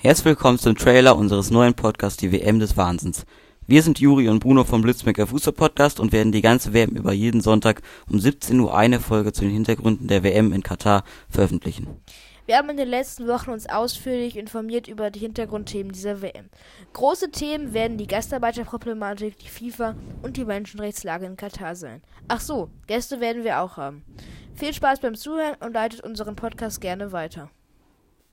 Herzlich willkommen zum Trailer unseres neuen Podcasts Die WM des Wahnsinns. Wir sind Juri und Bruno vom Blitzmaker Fußball Podcast und werden die ganze WM über jeden Sonntag um 17 Uhr eine Folge zu den Hintergründen der WM in Katar veröffentlichen. Wir haben in den letzten Wochen uns ausführlich informiert über die Hintergrundthemen dieser WM. Große Themen werden die Gastarbeiterproblematik, die FIFA und die Menschenrechtslage in Katar sein. Ach so, Gäste werden wir auch haben. Viel Spaß beim Zuhören und leitet unseren Podcast gerne weiter.